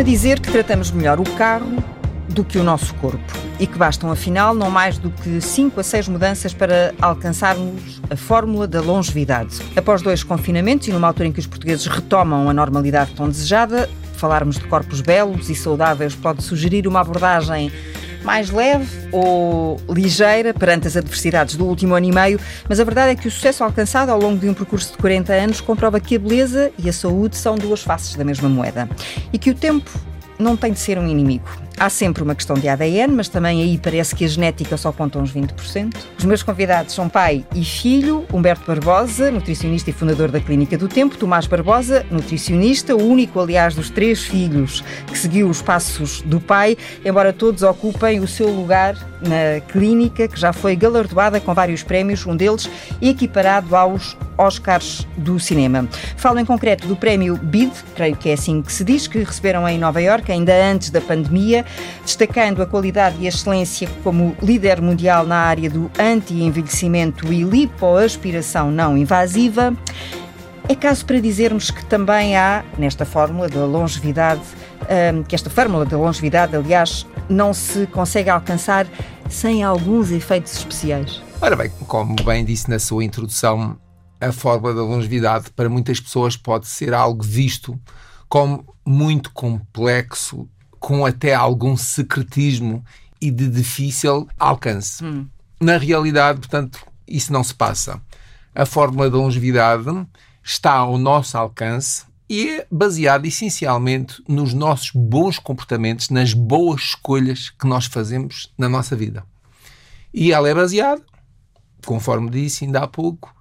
costuma dizer que tratamos melhor o carro do que o nosso corpo e que bastam, afinal, não mais do que 5 a 6 mudanças para alcançarmos a fórmula da longevidade. Após dois confinamentos e numa altura em que os portugueses retomam a normalidade tão desejada, falarmos de corpos belos e saudáveis pode sugerir uma abordagem mais leve ou ligeira perante as adversidades do último ano e meio, mas a verdade é que o sucesso alcançado ao longo de um percurso de 40 anos comprova que a beleza e a saúde são duas faces da mesma moeda e que o tempo não tem de ser um inimigo. Há sempre uma questão de ADN, mas também aí parece que a genética só conta uns 20%. Os meus convidados são pai e filho, Humberto Barbosa, nutricionista e fundador da Clínica do Tempo, Tomás Barbosa, nutricionista, o único, aliás, dos três filhos que seguiu os passos do pai, embora todos ocupem o seu lugar na clínica, que já foi galardoada com vários prémios, um deles equiparado aos Oscars do cinema. Falo em concreto do prémio BID, creio que é assim que se diz, que receberam em Nova Iorque ainda antes da pandemia, destacando a qualidade e a excelência como líder mundial na área do anti-envelhecimento e lipoaspiração não invasiva. É caso para dizermos que também há, nesta fórmula da longevidade, hum, que esta fórmula da longevidade, aliás, não se consegue alcançar sem alguns efeitos especiais. Ora bem, como bem disse na sua introdução, a fórmula da longevidade para muitas pessoas pode ser algo visto como muito complexo, com até algum secretismo e de difícil alcance. Hum. Na realidade, portanto, isso não se passa. A fórmula da longevidade está ao nosso alcance e é baseada essencialmente nos nossos bons comportamentos, nas boas escolhas que nós fazemos na nossa vida. E ela é baseada, conforme disse ainda há pouco,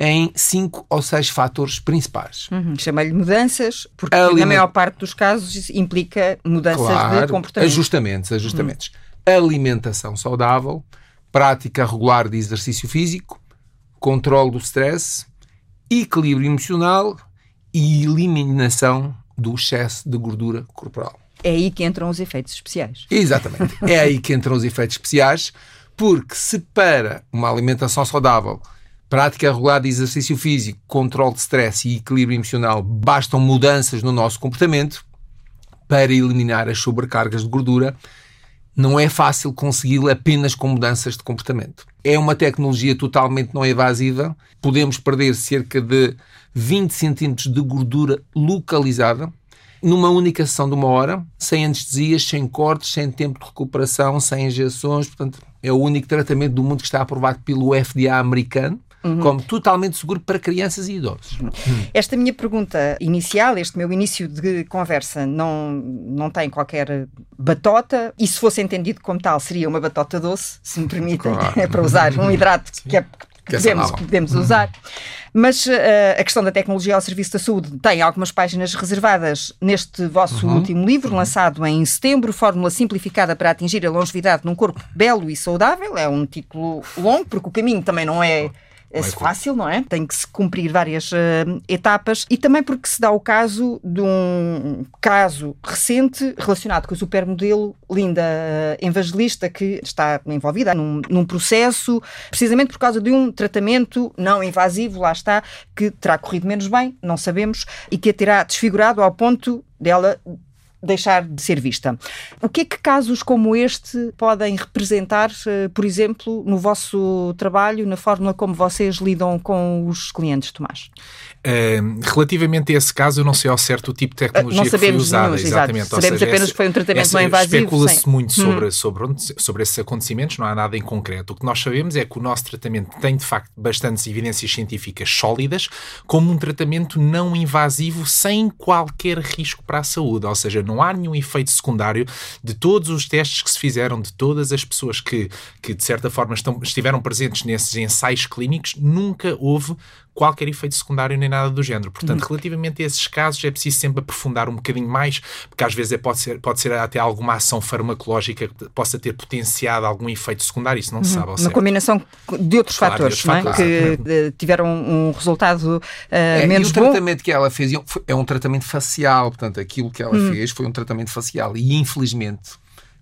em cinco ou seis fatores principais. Uhum. Chama-lhe mudanças, porque Aliment... na maior parte dos casos implica mudanças claro, de comportamento. Ajustamentos, ajustamentos. Uhum. Alimentação saudável, prática regular de exercício físico, controle do stress, equilíbrio emocional e eliminação do excesso de gordura corporal. É aí que entram os efeitos especiais. Exatamente. é aí que entram os efeitos especiais, porque se para uma alimentação saudável prática regular de exercício físico, controle de stress e equilíbrio emocional bastam mudanças no nosso comportamento para eliminar as sobrecargas de gordura, não é fácil consegui-lo apenas com mudanças de comportamento. É uma tecnologia totalmente não evasiva. Podemos perder cerca de 20 centímetros de gordura localizada numa única sessão de uma hora, sem anestesias, sem cortes, sem tempo de recuperação, sem injeções. Portanto, é o único tratamento do mundo que está aprovado pelo FDA americano uhum. como totalmente seguro para crianças e idosos. Uhum. Esta minha pergunta inicial, este meu início de conversa, não, não tem qualquer batota, e se fosse entendido como tal, seria uma batota doce, se me permitem, claro. é para usar um hidrato que é que podemos, podemos uhum. usar. Mas uh, a questão da tecnologia ao serviço da saúde tem algumas páginas reservadas neste vosso uhum. último livro, uhum. lançado em setembro, Fórmula Simplificada para atingir a longevidade num corpo belo e saudável. É um título longo, porque o caminho também não é é fácil, não é? Tem que se cumprir várias uh, etapas e também porque se dá o caso de um caso recente relacionado com o supermodelo Linda Evangelista que está envolvida num, num processo precisamente por causa de um tratamento não invasivo, lá está, que terá corrido menos bem, não sabemos, e que a terá desfigurado ao ponto dela deixar de ser vista. O que é que casos como este podem representar, eh, por exemplo, no vosso trabalho, na forma como vocês lidam com os clientes, Tomás? Uh, relativamente a esse caso, eu não sei ao certo o tipo de tecnologia que foi usada. Nenhum, exatamente. Sabemos seja, apenas que foi um tratamento não invasivo. Especula-se muito sobre, hum. sobre, sobre esses acontecimentos, não há nada em concreto. O que nós sabemos é que o nosso tratamento tem, de facto, bastantes evidências científicas sólidas, como um tratamento não invasivo sem qualquer risco para a saúde. Ou seja, não há nenhum efeito secundário de todos os testes que se fizeram, de todas as pessoas que, que de certa forma, estão, estiveram presentes nesses ensaios clínicos, nunca houve qualquer efeito secundário nem nada do género. Portanto, uhum. relativamente a esses casos, é preciso sempre aprofundar um bocadinho mais, porque às vezes é, pode, ser, pode ser até alguma ação farmacológica que possa ter potenciado algum efeito secundário, isso não se uhum. sabe. Uma combinação de outros claro, fatores, de outros é? que claro. tiveram um resultado uh, é, menos e o bom. tratamento que ela fez é um tratamento facial, portanto, aquilo que ela uhum. fez foi um tratamento facial e infelizmente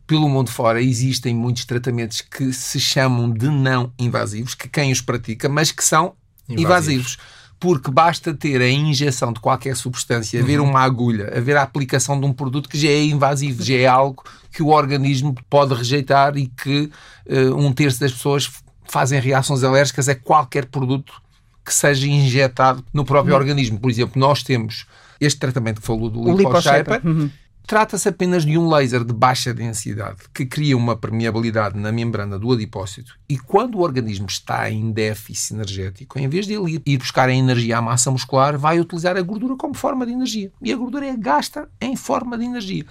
pelo mundo fora existem muitos tratamentos que se chamam de não invasivos, que quem os pratica, mas que são invasivos. invasivos. porque basta ter a injeção de qualquer substância, haver uma agulha, haver a aplicação de um produto que já é invasivo, já é algo que o organismo pode rejeitar e que uh, um terço das pessoas fazem reações alérgicas a qualquer produto que seja injetado no próprio uhum. organismo. Por exemplo, nós temos este tratamento que falou do liposhaper, uhum. Trata-se apenas de um laser de baixa densidade que cria uma permeabilidade na membrana do adipócito e quando o organismo está em déficit energético, em vez de ele ir buscar a energia à massa muscular, vai utilizar a gordura como forma de energia. E a gordura é gasta em forma de energia.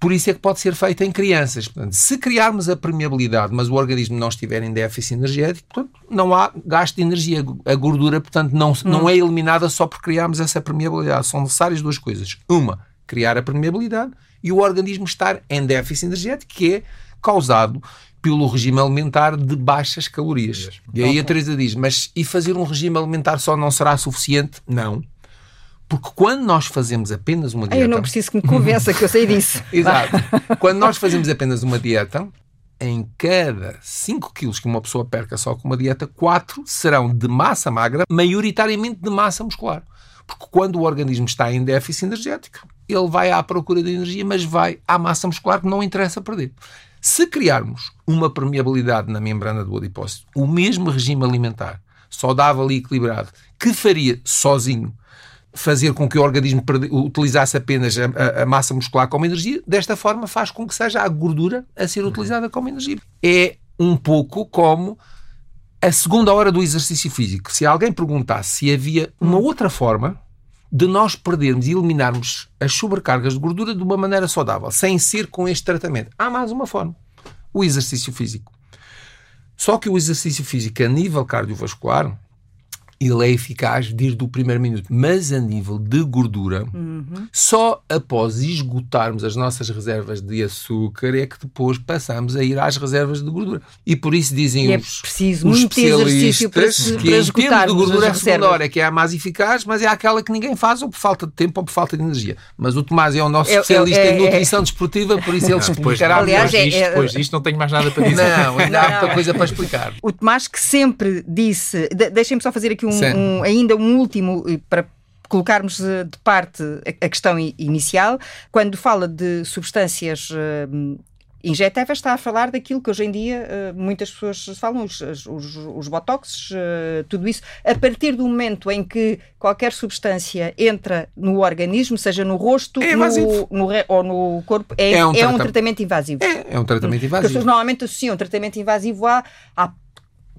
Por isso é que pode ser feita em crianças. Portanto, se criarmos a permeabilidade, mas o organismo não estiver em déficit energético, portanto, não há gasto de energia. A gordura, portanto, não, hum. não é eliminada só por criarmos essa permeabilidade. São necessárias duas coisas. Uma, criar a permeabilidade e o organismo estar em déficit energético, que é causado pelo regime alimentar de baixas calorias. E aí a Teresa diz, mas e fazer um regime alimentar só não será suficiente? Não. Porque quando nós fazemos apenas uma dieta... Eu não preciso que me convença que eu sei disso. Exato. quando nós fazemos apenas uma dieta, em cada 5 quilos que uma pessoa perca só com uma dieta, 4 serão de massa magra, maioritariamente de massa muscular. Porque quando o organismo está em déficit energético, ele vai à procura de energia, mas vai à massa muscular que não interessa perder. Se criarmos uma permeabilidade na membrana do adipócito, o mesmo regime alimentar, saudável e equilibrado, que faria sozinho fazer com que o organismo utilizasse apenas a, a, a, massa muscular como energia, desta forma faz com que seja a gordura a ser utilizada como energia. É um pouco como a segunda hora do exercício físico. Se alguém perguntasse se havia uma outra forma de nós perdermos e eliminarmos as sobrecargas de gordura de uma maneira saudável, sem ser com este tratamento. Há mais uma forma: o exercício físico. Só que o exercício físico a nível cardiovascular ele é eficaz desde o primeiro minuto. Mas a nível de gordura, uhum. só após esgotarmos as nossas reservas de açúcar é que depois passamos a ir às reservas de gordura. E por isso dizem e os, é preciso os especialistas para se, que para em termos de gordura é a segunda hora que é a mais eficaz, mas é aquela que ninguém faz ou por falta de tempo ou por falta de energia. Mas o Tomás é o nosso é, especialista é, em nutrição é, desportiva, por isso ele explicará. Aliás, depois, disto, depois disto não tenho mais nada para dizer. Não, ainda há muita coisa para explicar. O Tomás que sempre disse, deixem-me só fazer aqui um, um ainda ainda um último para colocarmos eh, de parte a questão inicial, quando fala de substâncias eh, injetáveis, está a falar daquilo que hoje em dia eh, muitas pessoas falam, os, os, os botox, tudo isso, a partir do momento em que qualquer substância entra no organismo, seja no rosto é no, no, ou no corpo, é, é, um, é um, tratamento invasivo. É, é um tratamento invasivo. Porque as pessoas normalmente associam tratamento invasivo à, à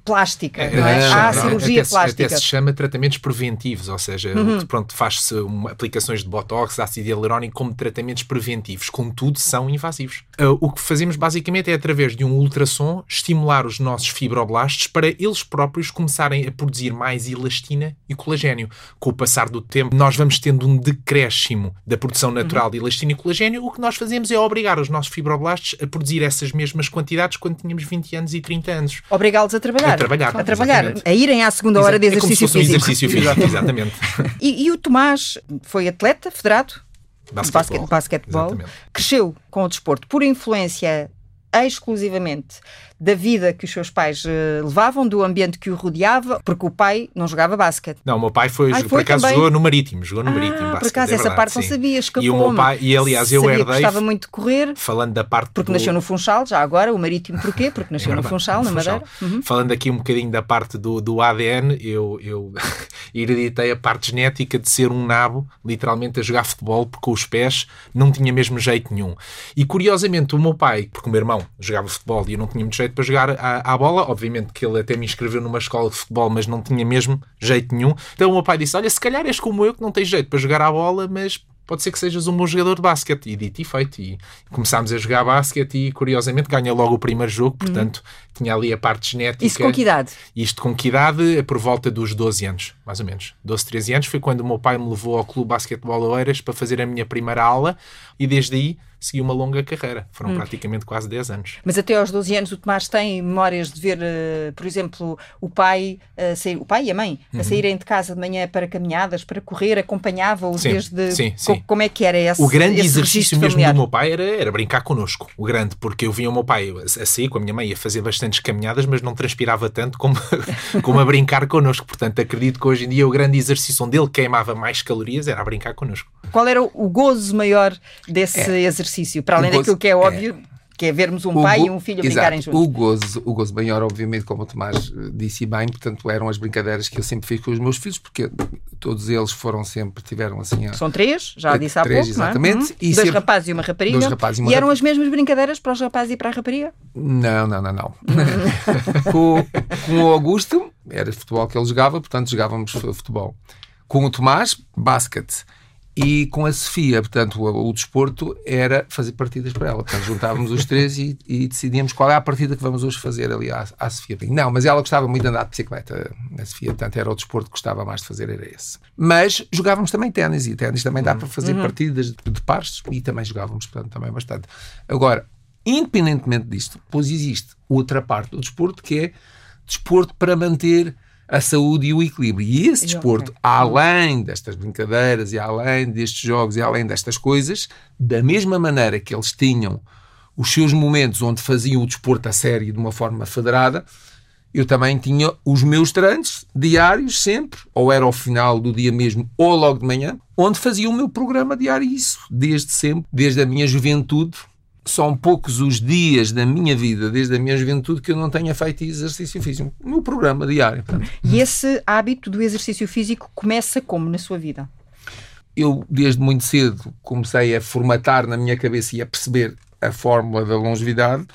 plástica, é, não é? Há a cirurgia até plástica. Até se chama tratamentos preventivos, ou seja, uhum. pronto, faz-se aplicações de botox, ácido hialurónico como tratamentos preventivos, contudo são invasivos. Uh, o que fazemos basicamente é através de um ultrassom estimular os nossos fibroblastos para eles próprios começarem a produzir mais elastina e colagênio. Com o passar do tempo, nós vamos tendo um decréscimo da produção natural uhum. de elastina e colagênio. O que nós fazemos é obrigar os nossos fibroblastos a produzir essas mesmas quantidades quando tínhamos 20 anos e 30 anos. Obrigá-los a trabalhar trabalhar. A trabalhar. A trabalhar. A irem à segunda hora de exercício é como se fosse físico. Um exercício físico, exatamente. E, e, o Tomás foi atleta federado basquetebol, basquetebol cresceu com o desporto por influência exclusivamente da vida que os seus pais uh, levavam, do ambiente que o rodeava, porque o pai não jogava basquete. Não, o meu pai foi, Ai, foi por acaso também? jogou no Marítimo, jogou no ah, Marítimo. Basquete, por acaso, é essa parte não sabia, escapou. E o meu pai, e aliás, eu herdei. gostava muito de correr. Falando da parte. Porque do... nasceu no Funchal, já agora, o Marítimo porquê? Porque nasceu é no Funchal, na Madeira. Uhum. Falando aqui um bocadinho da parte do, do ADN, eu, eu hereditei a parte genética de ser um nabo, literalmente a jogar futebol, porque com os pés não tinha mesmo jeito nenhum. E curiosamente, o meu pai, porque o meu irmão jogava futebol e eu não tinha muito jeito para jogar a, à bola. Obviamente que ele até me inscreveu numa escola de futebol, mas não tinha mesmo jeito nenhum. Então o meu pai disse: Olha, se calhar és como eu, que não tens jeito para jogar à bola, mas pode ser que sejas um bom jogador de basquete. E dito e feito. E começámos a jogar basquete e, curiosamente, ganha logo o primeiro jogo. Portanto, uhum. tinha ali a parte genética. Isso com que idade? Isto com que idade? Por volta dos 12 anos, mais ou menos. 12, 13 anos. Foi quando o meu pai me levou ao Clube Basquetebol Oeiras para fazer a minha primeira aula. E desde aí segui uma longa carreira. Foram hum. praticamente quase 10 anos. Mas até aos 12 anos o Tomás tem memórias de ver, uh, por exemplo, o pai, uh, sair, o pai e a mãe uhum. a saírem de casa de manhã para caminhadas, para correr, acompanhava-os desde. Sim, sim. Co como é que era esse O grande esse exercício mesmo familiar? do meu pai era, era brincar connosco. O grande, porque eu via o meu pai a sair com a minha mãe a fazer bastantes caminhadas, mas não transpirava tanto como, como a brincar connosco. Portanto, acredito que hoje em dia o grande exercício onde ele queimava mais calorias era a brincar connosco. Qual era o gozo maior desse é. exercício? Para além daquilo que é óbvio. É que é vermos um o pai e um filho brincarem juntos. O gozo, o gozo maior, obviamente, como o Tomás eh, disse bem, portanto, eram as brincadeiras que eu sempre fiz com os meus filhos, porque todos eles foram sempre, tiveram assim... São três, já disse há três, pouco, exatamente. Não é? dois sempre, rapazes e uma rapariga. Dois rapazes e, uma e eram as mesmas brincadeiras para os rapazes e para a rapariga? Não, não, não, não. com, com o Augusto, era futebol que ele jogava, portanto, jogávamos futebol. Com o Tomás, basquete. E com a Sofia, portanto, o, o, desporto era fazer partidas para ela. Portanto, juntávamos os três e, e, decidíamos qual é a partida que vamos hoje fazer ali à, à, Sofia. Não, mas ela gostava muito de andar de bicicleta, a Sofia, portanto, era o desporto que gostava mais de fazer, era esse. Mas jogávamos também ténis, e ténis também dá para fazer uhum. partidas de, de pares, e também jogávamos, portanto, também bastante. Agora, independentemente disto, pois existe outra parte do desporto que é desporto para manter a saúde e o equilíbrio. E esse desporto, além destas brincadeiras e além destes jogos e além destas coisas, da mesma maneira que eles tinham os seus momentos onde faziam o desporto a sério de uma forma federada, eu também tinha os meus treinos diários sempre, ou era ao final do dia mesmo, ou logo de manhã, onde fazia o meu programa diário. Isso, desde sempre, desde a minha juventude, são poucos os dias da minha vida, desde a minha juventude, que eu não tenha feito exercício físico. O meu programa diário. Portanto. E esse hábito do exercício físico começa como na sua vida? Eu, desde muito cedo, comecei a formatar na minha cabeça e a perceber a fórmula da longevidade.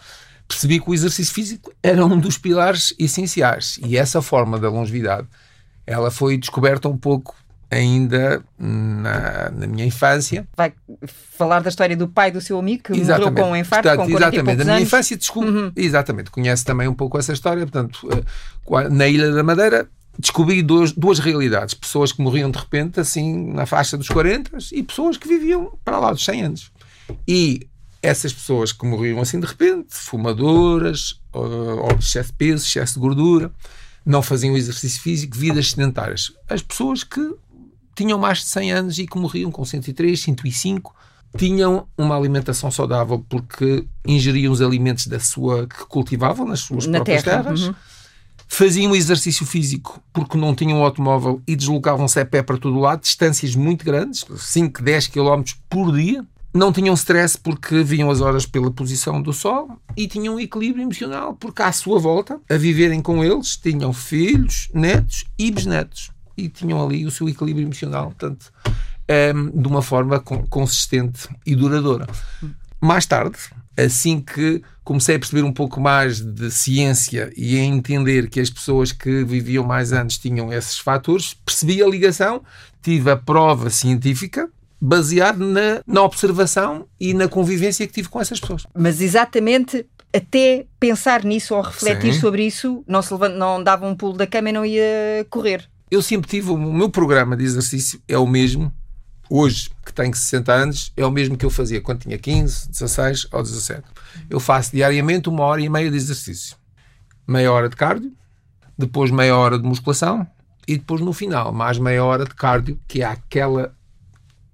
Percebi que o exercício físico era um dos pilares essenciais. E essa forma da longevidade, ela foi descoberta um pouco ainda na, na, minha infância. Vai falar da história do pai do seu amigo que exatamente. morreu com um infarto portanto, com 40 Exatamente, na minha anos. infância, desculpe, uhum. exatamente, conhece também um pouco essa história. Portanto, eh, na Ilha da Madeira descobri duas, duas realidades. Pessoas que morriam de repente, assim, na faixa dos 40 e pessoas que viviam para lá dos 100 anos. E essas pessoas que morriam assim de repente, fumadoras, ou de excesso de peso, excesso de gordura, não faziam exercício físico, vidas sedentárias. As pessoas que tinham mais de 100 anos e que morriam com 103, 105, tinham uma alimentação saudável porque ingeriam os alimentos da sua que cultivavam nas suas Na próprias terra. terras. Uhum. Faziam exercício físico porque não tinham automóvel e deslocavam-se a pé para todo lado, distâncias muito grandes, 5, 10 km por dia. Não tinham stress porque viam as horas pela posição do sol e tinham um equilíbrio emocional porque à sua volta, a viverem com eles, tinham filhos, netos e bisnetos e tinham ali o seu equilíbrio emocional, portanto, um, ehm, de uma forma consistente e duradoura. Mais tarde, assim que comecei a perceber um pouco mais de ciência e a entender que as pessoas que viviam mais anos tinham esses fatores, percebi a ligação, tive a prova científica baseada na, na observação e na convivência que tive com essas pessoas. Mas exatamente até pensar nisso ou refletir Sim. sobre isso, não, se levanta, não dava um pulo da cama e não ia correr eu sempre tive, o meu programa de exercício é o mesmo, hoje, que tenho 60 anos, é o mesmo que eu fazia quando tinha 15, 16 ou 17. Eu faço diariamente uma hora e meia de exercício. Meia hora de cardio, depois meia hora de musculação e depois no final mais meia hora de cardio, que é aquela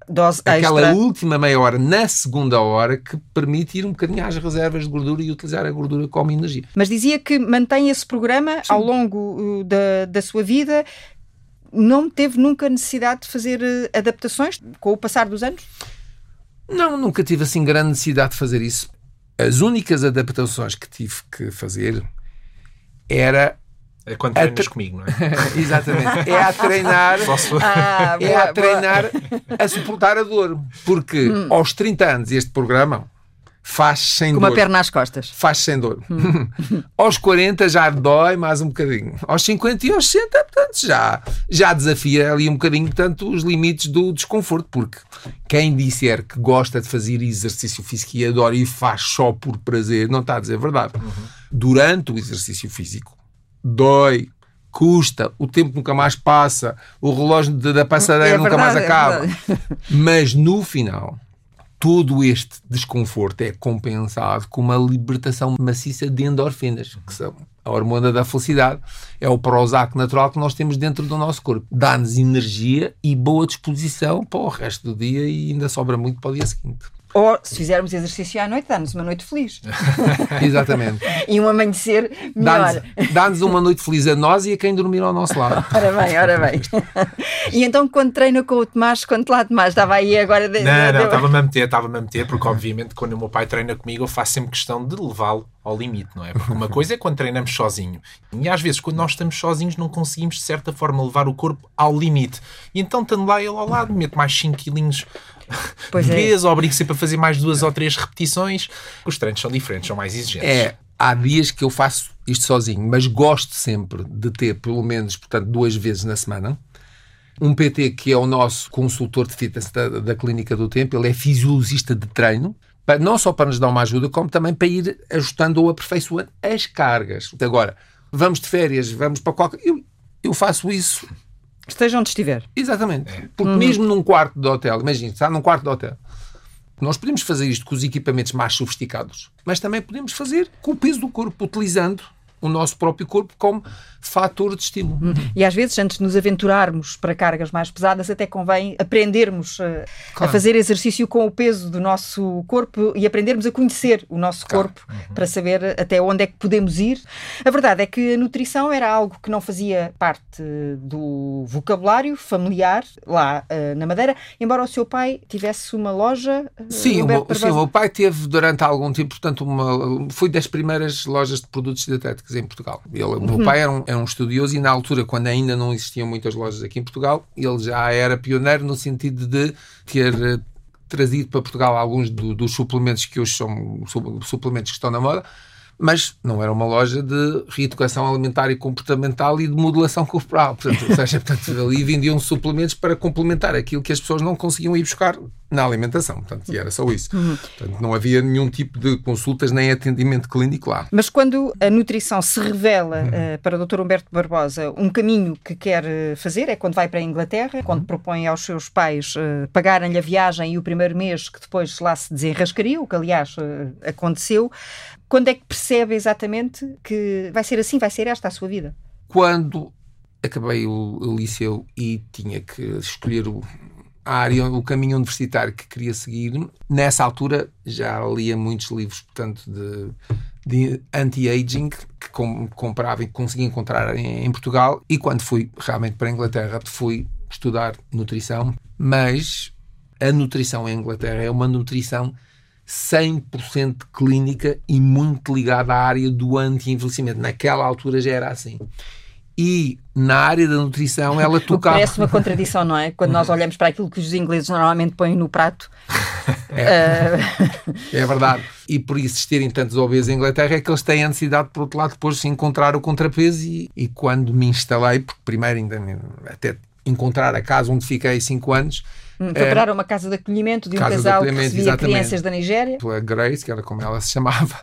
Dose aquela extra. última meia hora na segunda hora que permite ir um bocadinho às reservas de gordura e utilizar a gordura como energia. Mas dizia que mantém esse programa Sim. ao longo uh, da, da sua vida não teve nunca necessidade de fazer eh, adaptações com o passar dos anos? Não, nunca tive assim grande necessidade de fazer isso. As únicas adaptações que tive que fazer era é quando treinas comigo, não é? Exatamente. É a treinar, ah, é boa, a treinar a suportar a dor. Porque hum. aos 30 anos este programa faz sem Com dor. uma perna às costas. Faz sem dor. Hum. aos 40 já dói mais um bocadinho. Aos 50 e aos 60, portanto, já, já desafia ali um bocadinho, portanto, os limites do desconforto. Porque quem disser que gosta de fazer exercício físico e adora e faz só por prazer, não está a dizer a verdade. Uhum. Durante o exercício físico, dói, custa, o tempo nunca mais passa, o relógio da passadeira é nunca verdade, mais é acaba. É Mas no final todo este desconforto é compensado com uma libertação maciça de endorfinas, que são a hormona da felicidade. É o Prozac natural que nós temos dentro do nosso corpo. Dá-nos energia e boa disposição para o resto do dia e ainda sobra muito para o dia seguinte. Ou, se fizermos exercício à noite, dá-nos uma noite feliz. Exatamente. e um amanhecer melhor. Dá-nos uma noite feliz a nós e a quem dormir ao nosso lado. ora bem, ora bem. e então, quando treina com o Tomás, quanto lá Tomás? Estava aí agora... De, não, não, estava-me a meter, estava-me a meter, porque obviamente quando o meu pai treina comigo, eu faço sempre questão de levá-lo ao limite, não é? Porque uma coisa é quando treinamos sozinho. E às vezes, quando nós estamos sozinhos, não conseguimos, de certa forma, levar o corpo ao limite. E então, estando lá ele ao lado, meto mais 5 quilinhos pois de vez, é. obrigo sempre a fazer mais duas ou três repetições. Os treinos são diferentes, são mais exigentes. É, há dias que eu faço isto sozinho, mas gosto sempre de ter pelo menos, portanto, duas vezes na semana. Um PT que é o nosso consultor de fitness da, da Clínica do Tempo, ele é fisiologista de treino, para, não só para nos dar uma ajuda, como também para ir ajustando ou aperfeiçoando as cargas. Agora, vamos de férias, vamos para qualquer. Eu, eu faço isso Esteja onde estiver. Exatamente. É. Porque uhum. mesmo num quarto de hotel, imagine, está num quarto de hotel, nós podemos fazer isto com os equipamentos mais sofisticados, mas também podemos fazer com o peso do corpo, utilizando o nosso próprio corpo como fator de estímulo. Uhum. E às vezes, antes de nos aventurarmos para cargas mais pesadas, até convém aprendermos a, eh, claro. a fazer exercício com o peso do nosso corpo e aprendermos a conhecer o nosso claro. corpo uhum. para saber até onde é que podemos ir. A verdade é que a nutrição era algo que não fazia parte do vocabulário familiar lá uh, na Madeira, embora o seu pai tivesse uma loja. Uh, sim, o meu, sim, o meu pai teve durante algum tempo, portanto, uma, foi das primeiras lojas de produtos dietéticos em Portugal. Ele. O meu uhum. pai era um, era um estudioso e na altura, quando ainda não existiam muitas lojas aqui em Portugal, ele já era pioneiro no sentido de ter eh, trazido para Portugal alguns do, dos suplementos que hoje são suplementos que estão na moda, mas não era uma loja de reeducação alimentar e comportamental e de modulação corporal. Portanto, ou seja, portanto, ali vendiam suplementos para complementar aquilo que as pessoas não conseguiam ir buscar na alimentação. Portanto, e era só isso. Uhum. Portanto, não havia nenhum tipo de consultas nem atendimento clínico lá. Mas quando a nutrição se revela uhum. uh, para o Dr. Humberto Barbosa um caminho que quer eh, fazer, é quando vai para a Inglaterra, uhum. quando propõe aos seus pais uh, pagarem-lhe a viagem e o primeiro mês que depois lá se desenrascaria, o que aliás uh, aconteceu, quando é que percebe exatamente que vai ser assim, vai ser esta a sua vida? Quando acabei o, o liceu e tinha que escolher o, a área, o caminho universitário que queria seguir, nessa altura já lia muitos livros, portanto, de, de anti-aging que com, comprava e conseguia encontrar em, em, Portugal. E quando fui realmente para a Inglaterra, fui estudar nutrição, mas a nutrição em Inglaterra é uma nutrição 100% clínica e muito ligada à área do anti-envelhecimento. Naquela altura já era assim. E na área da nutrição ela tocava. Parece uma contradição, não é? Quando nós olhamos para aquilo que os ingleses normalmente põem no prato. É, uh... é verdade. E por existirem tantos obesos em Inglaterra é que eles têm a necessidade, por outro lado, depois de encontrar o contrapeso. E, e quando me instalei, porque primeiro ainda até encontrar a casa onde fiquei 5 anos, Hum, foi parar uma casa de acolhimento de um casal que recebia exatamente. crianças da Nigéria. A Grace, que era como ela se chamava,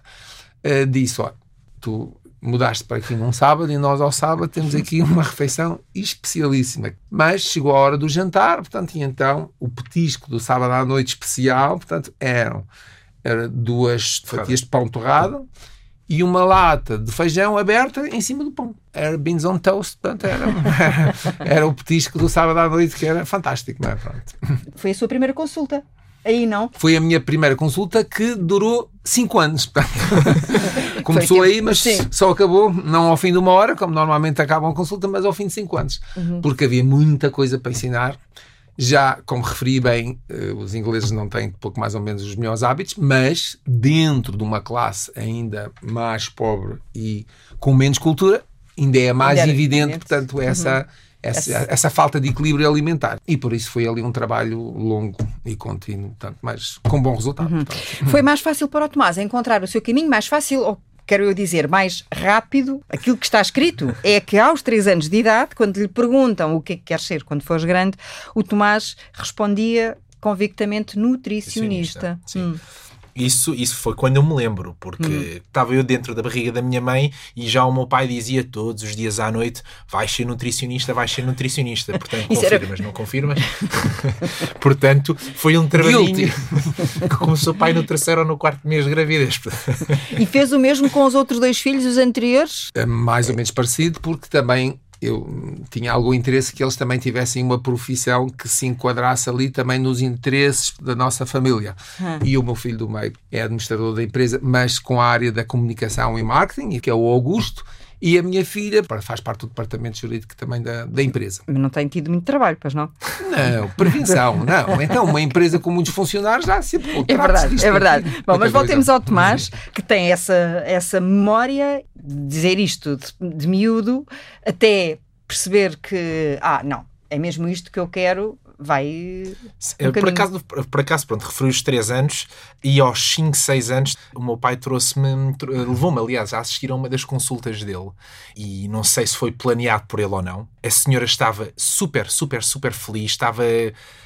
uh, disse: Olha, tu mudaste para aqui num sábado e nós ao sábado temos aqui uma refeição especialíssima. Mas chegou a hora do jantar, portanto, e então o petisco do sábado à noite especial, portanto, eram era duas fatias de pão torrado e uma lata de feijão aberta em cima do pão. Era beans on toast, portanto, era, era, era o petisco do sábado à noite, que era fantástico, não é? Pronto. Foi a sua primeira consulta. Aí não. Foi a minha primeira consulta que durou 5 anos. Começou aí, mas Sim. só acabou, não ao fim de uma hora, como normalmente acaba uma consulta, mas ao fim de 5 anos. Uhum. Porque havia muita coisa para ensinar. Já, como referi bem, eh, os ingleses não têm pouco mais ou menos os melhores hábitos, mas dentro de uma classe ainda mais pobre e com menos cultura, ainda é mais ainda evidente, portanto, essa, uhum. Essa, essa, essa, falta de equilíbrio alimentar. E por isso foi ali um trabalho longo e contínuo, portanto, mas com bom resultado. Uhum. Foi mais fácil para o Tomás encontrar o seu caminho, mais fácil ou quero eu dizer, mais rápido, aquilo que está escrito é que aos 3 anos de idade, quando lhe perguntam o que é que quer ser quando fores grande, o Tomás respondia convictamente nutricionista. Sim. Hum. Isso, isso foi quando eu me lembro, porque Hum. estava eu dentro da barriga da minha mãe e já o meu pai dizia todos os dias à noite: vais ser nutricionista, vais ser nutricionista. Portanto, Isso era- confirmas, não confirmas? Portanto, foi um trabalhinho que começou pai no terceiro ou no quarto mês de gravidez. E fez o mesmo com os outros dois filhos, os anteriores? É mais ou menos parecido, porque também eu hum, tinha algum interesse que eles também tivessem uma profissão que se enquadrasse ali também nos interesses da nossa família. Ah. E o meu filho do meio é administrador da empresa, mas com a área da comunicação e marketing, que é o Augusto, e a minha filha faz parte do departamento jurídico também da, da empresa. Mas não tem tido muito trabalho, pois não? Não, prevenção, não. Então, uma empresa com muitos funcionários já sempre É verdade, é verdade. daquilo. Bom, mas voltemos coisa. ao Tomás, que tem essa, essa memória de dizer isto de, de miúdo até perceber que, ah, não, é mesmo isto que eu quero, vai. Um por, caminho. acaso, por acaso, pronto, referi os 3 anos e aos 5, 6 anos o meu pai trouxe-me, tro- levou-me, aliás, a assistir a uma das consultas dele e não sei se foi planeado por ele ou não. A senhora estava super, super, super feliz, estava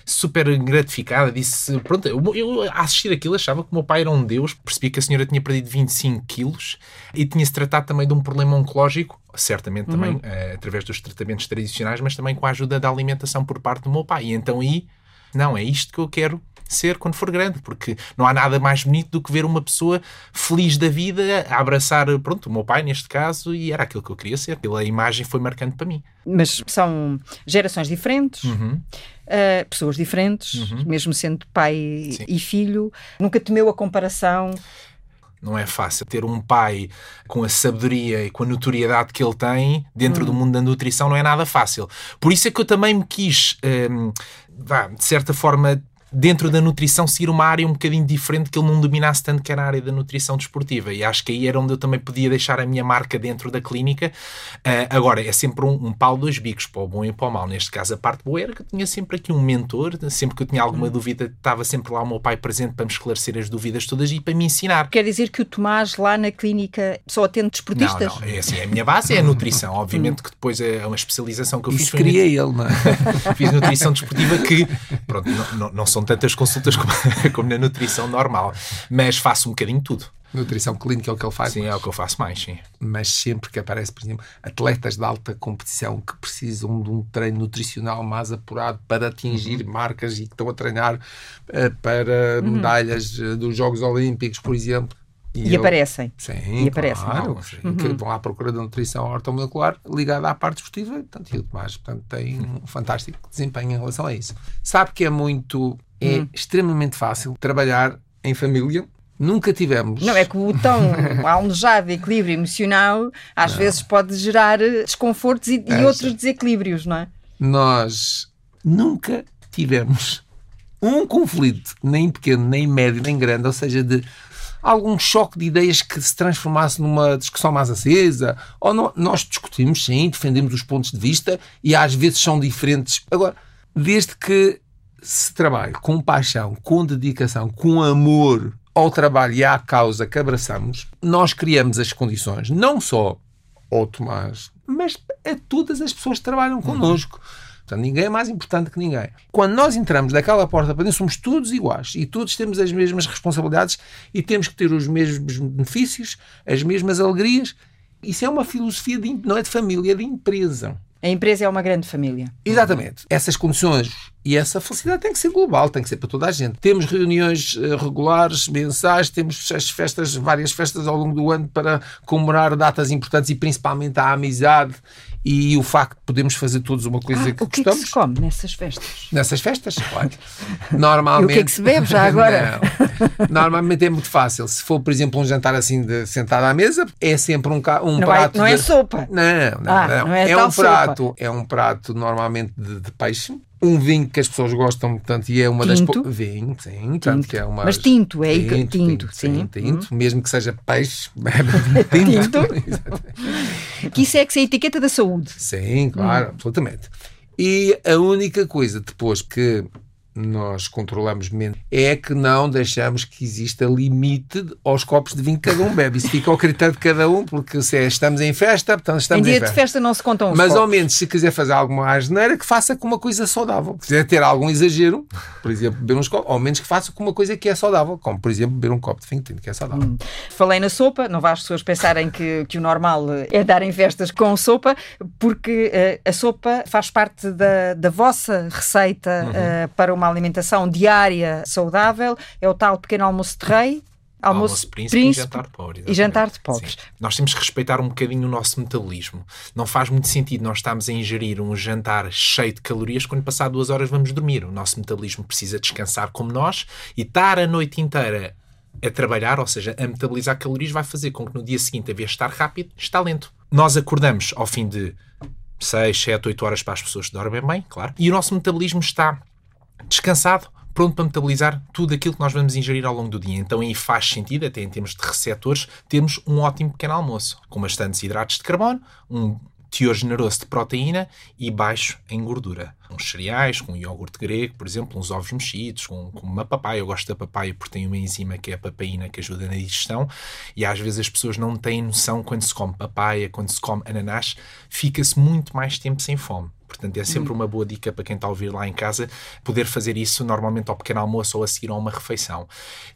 super gratificada, disse, pronto, eu, eu a assistir aquilo achava que o meu pai era um deus, percebi que a senhora tinha perdido 25 quilos e tinha-se tratado também de um problema oncológico, certamente também eh, através dos tratamentos tradicionais, mas também com a ajuda da alimentação por parte do meu pai. E então aí, não, é isto que eu quero ser quando for grande, porque não há nada mais bonito do que ver uma pessoa feliz da vida a abraçar, pronto, o meu pai neste caso, e era aquilo que eu queria ser. Aquela imagem foi marcante para mim. Mas são gerações diferentes, Uhum. uh, pessoas diferentes, mesmo sendo pai Sim. e filho. Nunca temeu a comparação. Não é fácil ter um pai com a sabedoria e com a notoriedade que ele tem dentro do mundo da nutrição, não é nada fácil. Por isso é que eu também me quis, hum, vá, de certa forma, dentro da nutrição, seguir uma área um bocadinho diferente que ele não dominasse tanto, que era a área da nutrição desportiva. E acho que aí era onde eu também podia deixar a minha marca dentro da clínica. Ah, agora, é sempre um, um pau dois bicos, para o bom e para o mau. Neste caso, a parte boa era que eu tinha sempre aqui um mentor, sempre que eu tinha alguma dúvida, estava sempre lá o meu pai presente para me esclarecer as dúvidas todas e para me ensinar. Quer dizer que o Tomás lá na clínica só atende desportistas? Não, não, é assim, a minha base é a nutrição. Obviamente que depois é uma especialização que eu fiz. Isso foi em queria ele, não é? Fiz nutrição desportiva que, pronto, não, não- não são tantas consultas como, como na nutrição normal, mas faço um bocadinho de tudo. Nutrição clínica é o que ele faz. Sim, é o que eu faço mais, sim. mas sempre que aparece, por exemplo, atletas de alta competição que precisam de um treino nutricional mais apurado para atingir marcas e que estão a treinar eh, para medalhas eh, dos Jogos Olímpicos, por exemplo. E eu- aparecem. Sim, E aparecem. claro, que vão à procura da nutrição ortomolecular ligada à parte esportiva, portanto, e o Tomás portanto, tem um fantástico desempenho em relação a isso. Sabe que é muito, é extremamente fácil trabalhar em família. Nunca tivemos. Não, é que o tão almejado equilíbrio emocional às vezes pode gerar eh, desconfortos e, e outros desequilíbrios, não é? nós nunca tivemos um conflito, nem pequeno, nem médio, nem grande, ou seja, de algum choque de ideias que se transformasse numa discussão mais acesa, ou não, nós discutimos, sim, defendemos os pontos de vista e às vezes são diferentes. Agora, desde que se trabalhe com paixão, com dedicação, com amor ao trabalho e à causa que abraçamos, nós criamos as condições, não só ao Tomás, mas a todas as pessoas que trabalham connosco. Portanto, ninguém é mais importante que ninguém. Quando nós entramos daquela porta para dentro, somos todos iguais e todos temos as mesmas responsabilidades e temos que ter os mesmos benefícios, as mesmas alegrias. Isso é uma filosofia de, não é de família, é de empresa. A empresa é uma grande família. Exatamente. Essas condições e essa felicidade tem que ser global, tem que ser para toda a gente. Temos reuniões eh, regulares, mensais, temos as festas, várias festas ao longo do ano para comemorar datas importantes e principalmente a amizade e o facto de podermos fazer todos uma coisa Ah, que o que é que gostamos. se come nessas festas? Nessas festas, claro. Normalmente. E o que é que se bebe já agora? Não. Normalmente é muito fácil. Se for, por exemplo, um jantar assim de, sentado à mesa, é sempre um, um Não, prato. não é de- sopa. Não, não, Ah, não. não é é um prato, é um prato normalmente de, de peixe. Um vinho que as pessoas gostam, portanto, e é uma das Tinto? pou- vinho, sim, portanto, que é uma Mas tinto, é tinto, tinto, tinto, sim. Hum. tinto, mesmo que seja peixe, bebe tinto. Que isso é que é a etiqueta da saúde. Sim, claro, absolutamente. E a única coisa depois que nós controlamos menos, é que não deixamos que exista limite aos copos de vinho que cada um bebe. Isso fica ao critério de cada um, porque se é, estamos em festa, portanto estamos em dia em festa. de festa não se contam os Mas copos. ao menos, se quiser fazer alguma asneira, que faça com uma coisa saudável. Se quiser ter algum exagero, por exemplo, beber uns copos, ao menos que faça com uma coisa que é saudável, como por exemplo beber um copo de vinho tinto, que é saudável. Hum. Falei na sopa, não vá as pessoas pensarem que, que o normal é darem festas com sopa, porque uh, a sopa faz parte da, da vossa receita uhum. uh, para uma alimentação diária saudável. É o tal pequeno almoço de rei, almoço, almoço príncipe, príncipe, e jantar de pobres. E jantar de pobres. Nós temos que respeitar um bocadinho o nosso metabolismo. Não faz muito sentido nós estarmos a ingerir um jantar cheio de calorias quando passar duas horas vamos dormir. O nosso metabolismo precisa descansar como nós e estar a noite inteira a trabalhar, ou seja, a metabolizar calorias, vai fazer com que no dia seguinte, a vez de estar rápido, está lento. Nós acordamos ao fim de 6, 7, 8 horas para as pessoas que dormem bem, claro, e o nosso metabolismo está descansado, pronto para metabolizar tudo aquilo que nós vamos ingerir ao longo do dia. Então aí faz sentido, até em termos de receptores, termos um ótimo pequeno almoço, com bastantes hidratos de carbono, um teor generoso de proteína e baixo em gordura. Uns cereais, com iogurte grego, por exemplo, uns ovos mexidos, com, com, uma papaya. Eu gosto da papaya porque tem uma enzima que é a papaina que ajuda na digestão e às vezes as pessoas não têm noção quando se come papaya, quando se come ananás, fica-se muito mais tempo sem fome. Portanto, é sempre hum. uma boa dica para quem está a ouvir lá em casa poder fazer isso normalmente ao pequeno almoço ou a seguir a uma refeição.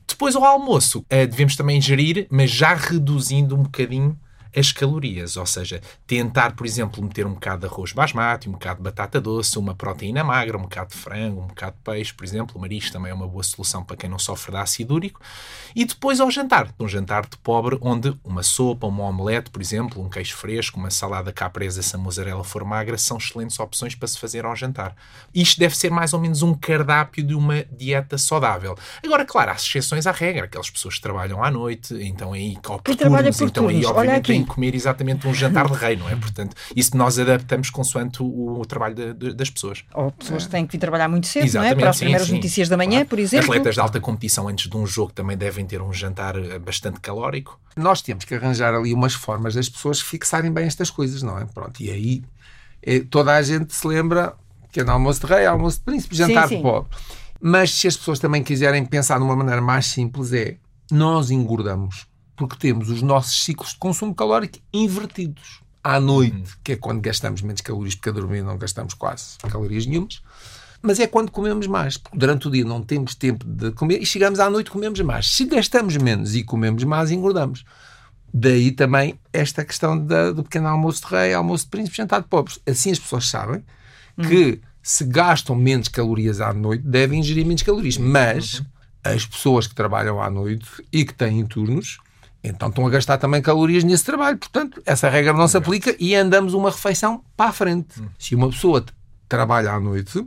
Depois, ao almoço, eh, devemos também ingerir, mas já reduzindo um bocadinho as calorias, ou seja, tentar, por exemplo, meter um bocado de arroz basmati, um bocado de batata doce, uma proteína magra, um bocado de frango, um bocado de peixe, por exemplo, o marisco também é uma boa solução para quem não sofre de ácido úrico, e depois ao jantar, um jantar de pobre, onde uma sopa, uma omelete, por exemplo, um queijo fresco, uma salada capresa se a mozzarella for magra, são excelentes opções para se fazer ao jantar. Isto deve ser mais ou menos um cardápio de uma dieta saudável. Agora, claro, há exceções à regra, aquelas pessoas que trabalham à noite, então aí copo turnos, então aí obviamente comer exatamente um jantar de rei, não é? Portanto, isso nós adaptamos consoante o, o trabalho de, de, das pessoas. Ou pessoas que têm que vir trabalhar muito cedo, exatamente, não é? Para as primeiras sim, notícias da manhã, claro. por exemplo. Atletas de alta competição antes de um jogo também devem ter um jantar eh, bastante calórico. Nós temos que arranjar ali umas formas das pessoas fixarem bem estas coisas, não é? Pronto, e aí é, toda a gente se lembra que é no almoço de rei, almoço de príncipe, jantar sim, sim. de pobre. Mas se as pessoas também quiserem pensar de uma maneira mais simples, é nós engordamos porque temos os nossos ciclos de consumo calórico invertidos. À noite, uhum. que é quando gastamos menos calorias, porque a dormir não gastamos quase calorias nenhumas, mas é quando comemos mais, porque durante o dia não temos tempo de comer e chegamos à noite e comemos mais. Se gastamos menos e comemos mais, engordamos. Daí também esta questão da, do pequeno almoço de rei, almoço de príncipe, jantar de pobres. Assim as pessoas sabem uhum. que se gastam menos calorias à noite, devem ingerir menos calorias. Mas uhum. as pessoas que trabalham à noite e que têm turnos então estão a gastar também calorias nesse trabalho. Portanto, essa regra não se aplica e andamos uma refeição para a frente. Hum. Se uma pessoa trabalha à noite,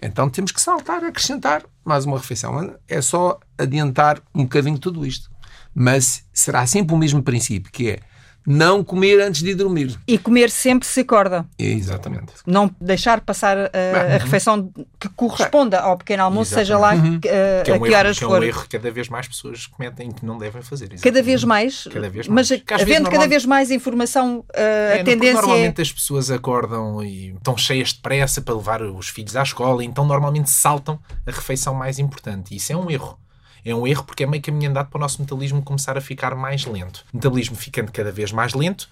então temos que saltar, acrescentar mais uma refeição. É só adiantar um bocadinho tudo isto. Mas será sempre o mesmo princípio, que é não comer antes de dormir. E comer sempre se acorda. Exatamente. Não deixar passar a, a uhum. refeição que corresponda ao pequeno almoço, Exatamente. seja lá uhum. que, uh, que é um a que horas erro, for. Que é um erro que cada vez mais pessoas cometem que não devem fazer. Exatamente. Cada vez mais? Cada vez mais. Mas havendo normal... cada vez mais informação, uh, é, a tendência Normalmente é... as pessoas acordam e estão cheias de pressa para levar os filhos à escola, então normalmente saltam a refeição mais importante. E isso é um erro. É um erro porque é meio caminho andado para o nosso metabolismo começar a ficar mais lento. O metabolismo ficando cada vez mais lento,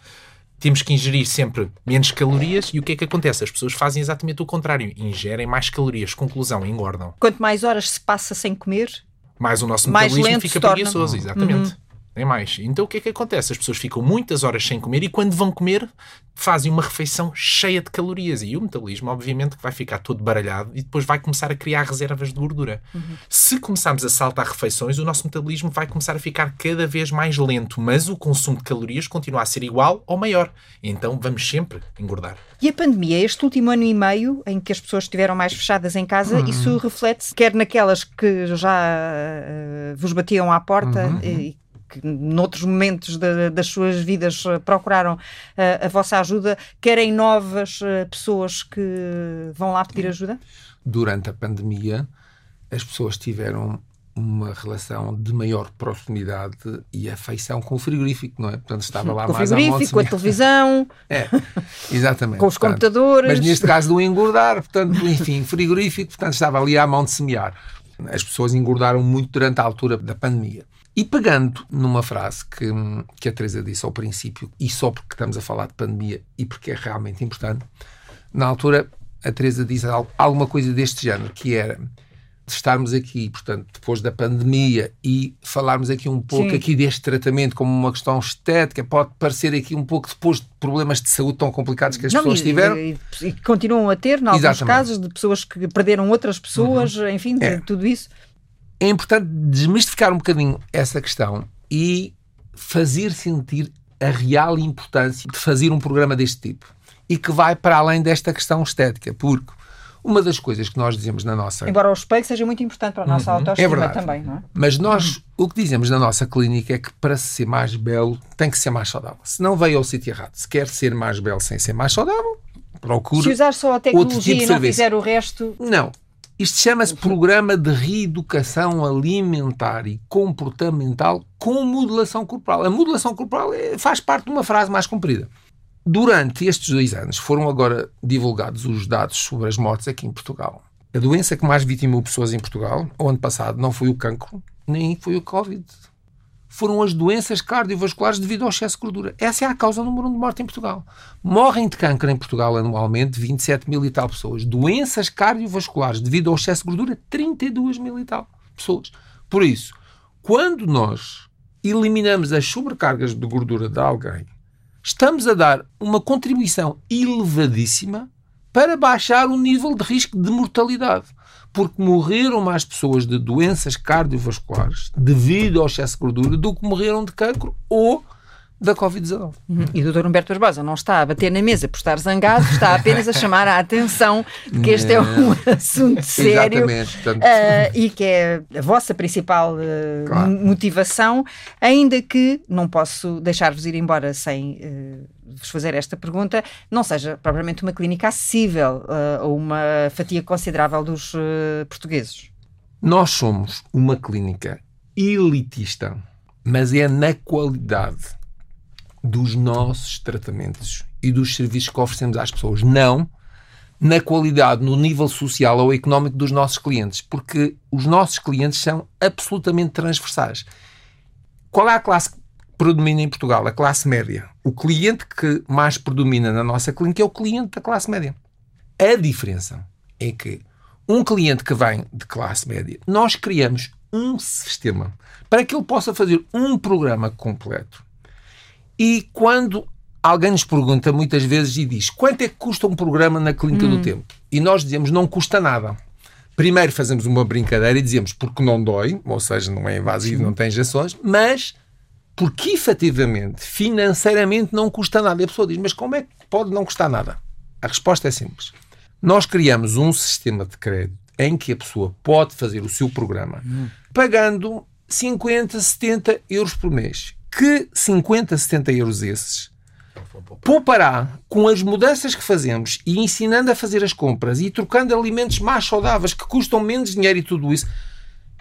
temos que ingerir sempre menos calorias e o que é que acontece? As pessoas fazem exatamente o contrário, ingerem mais calorias, conclusão, engordam. Quanto mais horas se passa sem comer, mais o nosso mais metabolismo fica preguiçoso, exatamente. Uhum nem mais. Então o que é que acontece? As pessoas ficam muitas horas sem comer e quando vão comer fazem uma refeição cheia de calorias e o metabolismo obviamente que vai ficar todo baralhado e depois vai começar a criar reservas de gordura. Uhum. Se começarmos a saltar refeições, o nosso metabolismo vai começar a ficar cada vez mais lento, mas o consumo de calorias continua a ser igual ou maior. Então vamos sempre engordar. E a pandemia, este último ano e meio em que as pessoas estiveram mais fechadas em casa, uhum. isso reflete-se quer naquelas que já uh, vos batiam à porta uhum. e que noutros momentos de, das suas vidas eh, procuraram uh, a vossa ajuda, querem novas uh, pessoas que vão lá pedir ajuda? Durante a pandemia, as pessoas tiveram uma relação de maior proximidade e afeição com o frigorífico, não é? Portanto, estava lá com mais o frigorífico, com a televisão, é, exatamente. com os portanto, computadores. Mas neste caso do engordar, portanto, enfim, frigorífico, portanto, estava ali à mão de semear. As pessoas engordaram muito durante a altura da pandemia. E pegando numa frase que, que a Teresa disse ao princípio, e só porque estamos a falar de pandemia e porque é realmente importante, na altura a Teresa disse alguma coisa deste género, que era estarmos aqui, portanto, depois da pandemia e falarmos aqui um pouco Sim. aqui deste tratamento como uma questão estética, pode parecer aqui um pouco depois de problemas de saúde tão complicados que as Não, pessoas e, tiveram. E, e continuam a ter, em alguns casos, de pessoas que perderam outras pessoas, enfim, de É. tudo isso. É importante desmistificar um bocadinho essa questão e fazer sentir a real importância de fazer um programa deste tipo e que vai para além desta questão estética, porque uma das coisas que nós dizemos na nossa Embora o espelho seja muito importante para a nossa É autoestima verdade. também, não é? Mas nós, o que dizemos na nossa clínica é que para se ser mais belo tem que ser mais saudável. Se não veio ao sítio errado, se quer ser mais belo sem ser mais saudável, procure. Se usar só a outro tecnologia tipo e não serviço. fizer o resto, Não. Isto chama-se Programa de Reeducação Alimentar e Comportamental com Modulação Corporal. A modulação corporal é- faz parte de uma frase mais comprida. Durante estes dois anos foram agora divulgados os dados sobre as mortes aqui em Portugal. A doença que mais vitimou pessoas em Portugal, o ano passado, não foi o cancro, nem foi o Covid. Foram as doenças cardiovasculares devido ao excesso de gordura. Essa é a causa número um de morte em Portugal. Morrem de cancro em Portugal anualmente 27 mil e tal pessoas. Doenças cardiovasculares devido ao excesso de gordura, 32 mil e tal pessoas. Por isso, quando nós eliminamos as sobrecargas de gordura de alguém, estamos a dar uma contribuição elevadíssima para baixar o nível de risco de mortalidade. Porque morreram mais pessoas de doenças cardiovasculares devido ao excesso de gordura do que morreram de cancro ou da Covid-19. e o Dr. Humberto Barbosa não está a bater na mesa por estar zangado, está apenas a chamar a atenção de que este é um assunto sério. Portanto, ah, e que é a vossa principal ah, Claro. motivação, ainda que não posso deixar-vos ir embora sem ah, vos fazer esta pergunta, não seja propriamente uma clínica acessível ou uma fatia considerável dos portugueses. Nós somos uma clínica elitista, mas é na qualidade dos nossos tratamentos e dos serviços que oferecemos às pessoas, não na qualidade, no nível social ou económico dos nossos clientes, porque os nossos clientes são absolutamente transversais. Qual é a classe que predomina em Portugal? A classe média. O cliente que mais predomina na nossa clínica é o cliente da classe média. A diferença é que um cliente que vem de classe média, nós criamos um sistema para que ele possa fazer um programa completo. E quando alguém nos pergunta muitas vezes e diz quanto é que custa um programa na Clínica do Tempo? E nós dizemos não custa nada. Primeiro fazemos uma brincadeira e dizemos porque não dói, ou seja, não é invasivo, não tem injeções, mas porque efetivamente, financeiramente, não custa nada. E a pessoa diz, mas como é que pode não custar nada? A resposta é simples. Nós criamos um sistema de crédito em que a pessoa pode fazer o seu programa pagando 50, 70 euros por mês. Que 50, 70 euros esses poupará com as mudanças que fazemos e ensinando a fazer as compras e trocando alimentos mais saudáveis que custam menos dinheiro e tudo isso,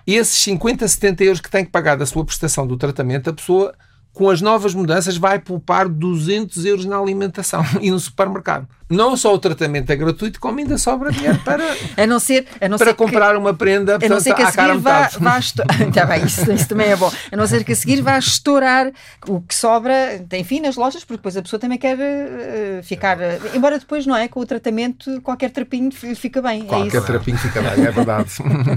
esses 50, 70 euros que tem que pagar da sua prestação do tratamento, a pessoa com as novas mudanças vai poupar 200 euros na alimentação e no supermercado. Não só o tratamento é gratuito, como ainda sobra dinheiro para, A não ser, a não para ser que- comprar uma prenda A não portanto, ser que a seguir vá, vá. Tá bem, isso, isso também é bom. A não ser que a seguir vá estourar o que sobra, enfim, nas lojas, porque depois a pessoa também quer eh, ficar. eh, embora depois, não é? Com o tratamento, qualquer trapinho fi- fica bem. é Qualquer isso. trapinho fica bem, é verdade.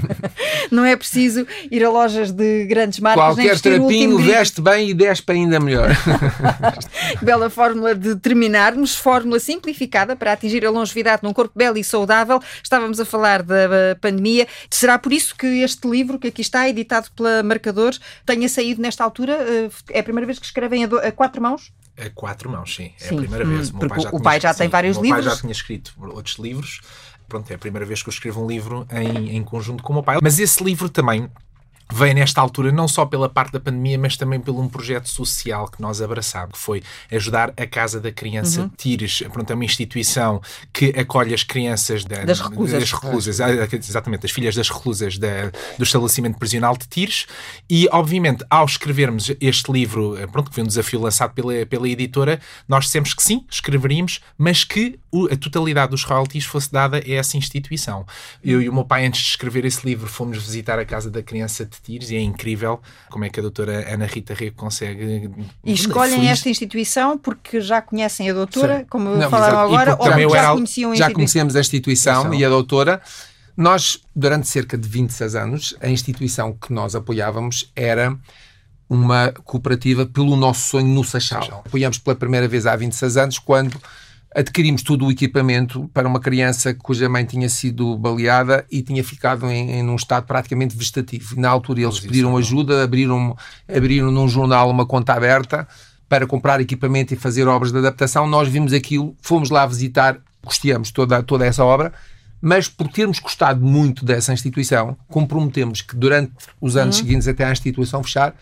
Não é preciso ir a lojas de grandes marcas nem Qualquer trapinho veste bem e despe ainda melhor. Bela fórmula de terminarmos, fórmula simplificada para atingir a longevidade num corpo belo e saudável. Estávamos a falar da eh, pandemia. Será por isso que este livro, que aqui está, editado pela Marcadores, tenha saído nesta altura? Eh, É a primeira vez que escrevem a, quatro mãos? A quatro mãos, sim. É Sim. a primeira Hum, vez. O meu pai já o pai já escrito- tem sim, vários o meu pai livros. já tinha escrito outros livros. Pronto, é a primeira vez que eu escrevo um livro em, em conjunto com o meu pai. Mas esse livro também veio nesta altura não só pela parte da pandemia, mas também por um projeto social que nós abraçámos, que foi ajudar a Casa da Criança uhum. Tires. Pronto, é uma instituição que acolhe as crianças da, das reclusas, das reclusas ah, exatamente, as filhas das reclusas da, do estabelecimento prisional de Tires. E, obviamente, ao escrevermos este livro, eh, pronto, que foi um desafio lançado pela, pela editora, nós dissemos que sim, escreveríamos, mas que a totalidade dos royalties fosse dada a essa instituição. Eu e o meu pai, antes de escrever esse livro, fomos visitar a Casa da Criança de Tires e é incrível como é que a doutora Ana Rita Rego consegue. E escolhem feliz. esta instituição porque já conhecem a doutora, Sim. como Não, falaram agora, ou já, conheciam a Já conhecíamos a instituição e a doutora. Nós, durante cerca de 26 anos, a instituição que nós apoiávamos era uma cooperativa pelo nosso sonho no Seixal. Apoiamos pela primeira vez há 26 anos, quando adquirimos todo o equipamento para uma criança cuja mãe tinha sido baleada e tinha ficado em, em um estado praticamente vegetativo. E na altura eles pediram ajuda, abriram, abriram num jornal uma conta aberta para comprar equipamento e fazer obras de adaptação. Nós vimos aquilo, fomos lá visitar, custeamos toda, toda essa obra, mas por termos gostado muito dessa instituição, comprometemos que durante os anos uhum. seguintes até a instituição fechar,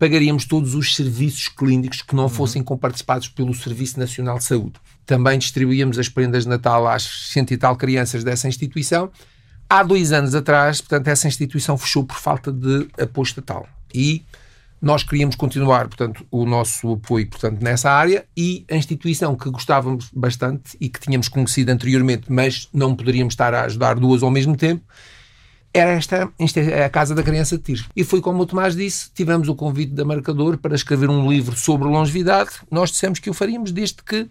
pagaríamos todos os serviços clínicos que não uhum. fossem comparticipados pelo Serviço Nacional de Saúde. Também distribuíamos as prendas de Natal às cento e tal crianças dessa instituição. Há dois anos atrás, portanto, essa instituição fechou por falta de apoio estatal. E nós queríamos continuar, portanto, o nosso apoio, portanto, nessa área e a instituição que gostávamos bastante e que tínhamos conhecido anteriormente, mas não poderíamos estar a ajudar duas ao mesmo tempo, era esta, esta é a Casa da Criança de Tiro. E foi como o Tomás disse, tivemos o convite da Marcador para escrever um livro sobre longevidade. Nós dissemos que o faríamos desde que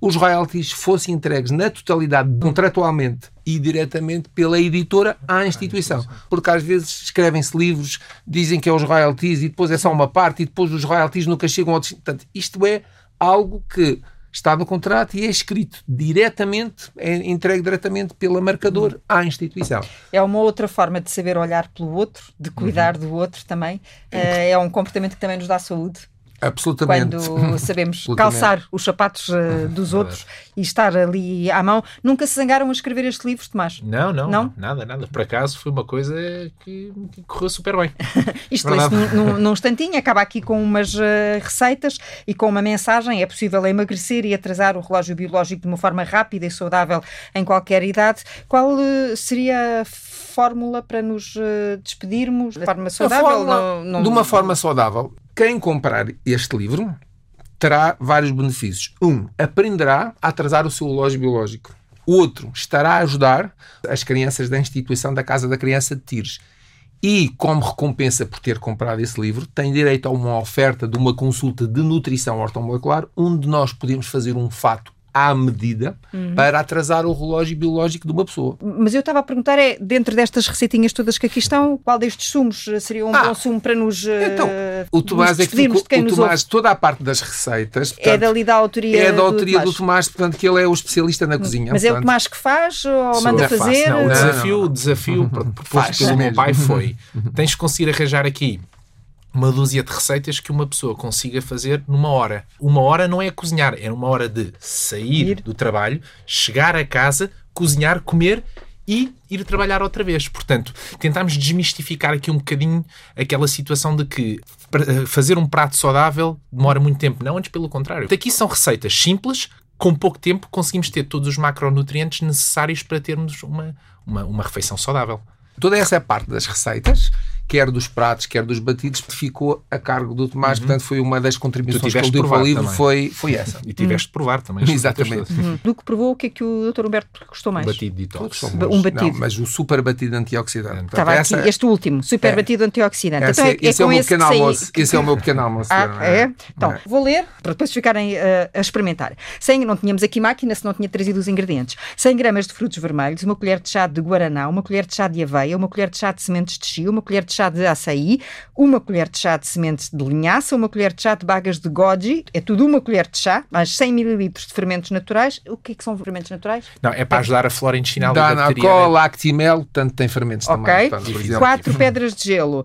os royalties fossem entregues na totalidade, contratualmente e diretamente pela editora à instituição. Porque às vezes escrevem-se livros, dizem que é os royalties e depois é só uma parte e depois os royalties nunca chegam ao... Portanto, isto é algo que está no contrato e é escrito diretamente, é entregue diretamente pela marcador à instituição. É uma outra forma de saber olhar pelo outro, de cuidar uhum. do outro também. Eh, é um comportamento que também nos dá saúde. Absolutamente. Quando sabemos Absolutamente. calçar os sapatos uh, dos outros e estar ali à mão. Nunca se zangaram a escrever este livro, Tomás? Não, não, não, nada, nada. Por acaso foi uma coisa que, que correu super bem. Isto lê-se num, num instantinho, acaba aqui com umas uh, receitas e com uma mensagem. É possível emagrecer e atrasar o relógio biológico de uma forma rápida e saudável em qualquer idade. Qual uh, seria a fórmula para nos despedirmos de forma saudável? Não, não... De uma forma saudável quem comprar este livro terá vários benefícios. Um, aprenderá a atrasar o seu relógio biológico. Outro, estará a ajudar as crianças da instituição da Casa da Criança de Tires. E, como recompensa por ter comprado esse livro, tem direito a uma oferta de uma consulta de nutrição ortomolecular, onde nós podemos fazer um fato à medida uhum. para atrasar o relógio biológico de uma pessoa. Mas eu estava a perguntar é, dentro destas receitinhas todas que aqui estão, qual destes sumos seria um ah, bom sumo para nos Então, uh, o Tomás é que ficou, o Tomás, toda a parte das receitas portanto, é dali da autoria É da autoria do Tomás. do Tomás, portanto que ele é o especialista na cozinha. Mas portanto, é o Tomás que faz ou manda fazer? Não, o desafio, o desafio proposto pelo meu pai foi tens de conseguir arranjar aqui uma dúzia de receitas que uma pessoa consiga fazer numa hora. Uma hora não é cozinhar, é uma hora de sair ir. do trabalho, chegar a casa, cozinhar, comer e ir trabalhar outra vez. Portanto, tentámos desmistificar aqui um bocadinho aquela situação de que eh, fazer um prato saudável demora muito tempo. Não, antes pelo contrário. Aqui são receitas simples, com pouco tempo conseguimos ter todos os macronutrientes necessários para termos uma, uma, uma refeição saudável. Toda essa parte das receitas quer dos pratos, quer dos batidos, ficou a cargo do Tomás. Uhum. Portanto, foi uma das contribuições que ele deu para o livro, foi, foi essa. E tiveste de provar também. Exatamente. Uhum. Do que provou, o que é que o Dr. Humberto gostou mais? Batido de detox. Um batido. Não, mas o super batido antioxidante. Estava essa... aqui, este último, super é. batido antioxidante. Essa, então, é, é esse, é, o meu pequeno almoço. Que... Esse é o meu pequeno almoço. Ah, é? é? Então, é. vou ler para depois ficarem uh, a experimentar. 100, não tínhamos aqui máquina se não tinha trazido os ingredientes. 100 gramas de frutos vermelhos, uma colher de chá de guaraná, uma colher de chá de aveia, uma colher de chá de sementes de chia, uma colher de chá de açaí, uma colher de chá de sementes de linhaça, uma colher de chá de bagas de goji, é tudo uma colher de chá, mais 100 ml de fermentos naturais. O que é que são fermentos naturais? Não, é para ajudar a flora intestinal Dá da bacteria. Dá lactimel, tanto tem fermentos okay. também. Ok, quatro pedras de gelo.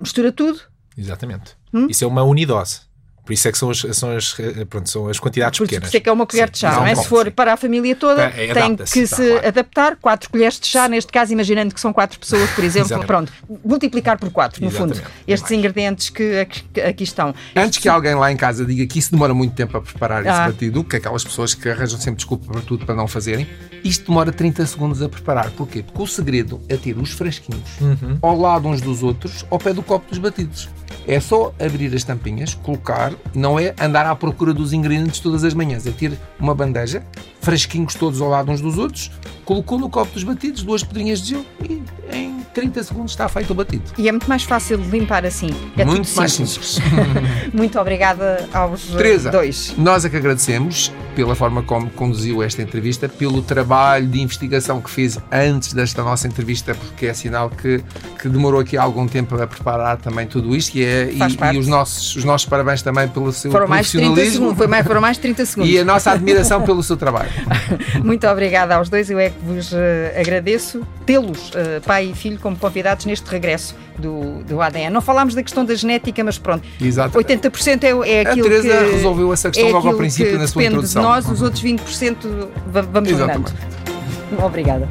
Mistura tudo. Exatamente. Hum? Isso é uma unidose. Por isso é que são as, são as, pronto, são as quantidades Por pequenas. Por isso é que é uma colher de chá, não é? Se for para a família toda, é, tem que se claro. adaptar. Quatro colheres de chá, neste caso, imaginando que são quatro pessoas, por exemplo. Pronto, multiplicar por quatro, no Exatamente. fundo, estes ingredientes que aqui, estão. Antes que alguém lá em casa diga que isso demora muito tempo a preparar esse ah. batido, que aquelas pessoas que arranjam sempre desculpa para tudo para não fazerem, isto demora 30 segundos a preparar. Porquê? Porque o segredo é ter os frasquinhos uhum. ao lado uns dos outros, ao pé do copo dos batidos. É só abrir as tampinhas, colocar, não é andar à procura dos ingredientes todas as manhãs, é ter uma bandeja, frasquinhos todos ao lado uns dos outros, colocou no copo dos batidos duas pedrinhas de gelo e em 30 segundos está feito o batido. E é muito mais fácil de limpar assim. É muito mais simples. muito obrigada aos Teresa, dois. Nós é que agradecemos pela forma como conduziu esta entrevista, pelo trabalho de investigação que fez antes desta nossa entrevista, porque é sinal que, que demorou aqui algum tempo a preparar também tudo isto e, é, e, e, os, nossos, os nossos parabéns também pelo seu foram profissionalismo. Mais 30 segundos, foi mais, foram mais 30 segundos. E a nossa admiração pelo seu trabalho. muito obrigada aos dois, eu é que vos uh, agradeço tê-los, uh, pai e filho, como convidados neste regresso do, do ADN. Não falámos da questão da genética, mas pronto, Exato. 80% é, é aquilo a Teresa que... resolveu essa questão é logo ao princípio na sua introdução. de nós, os outros 20% vamos Exatamente. Obrigada.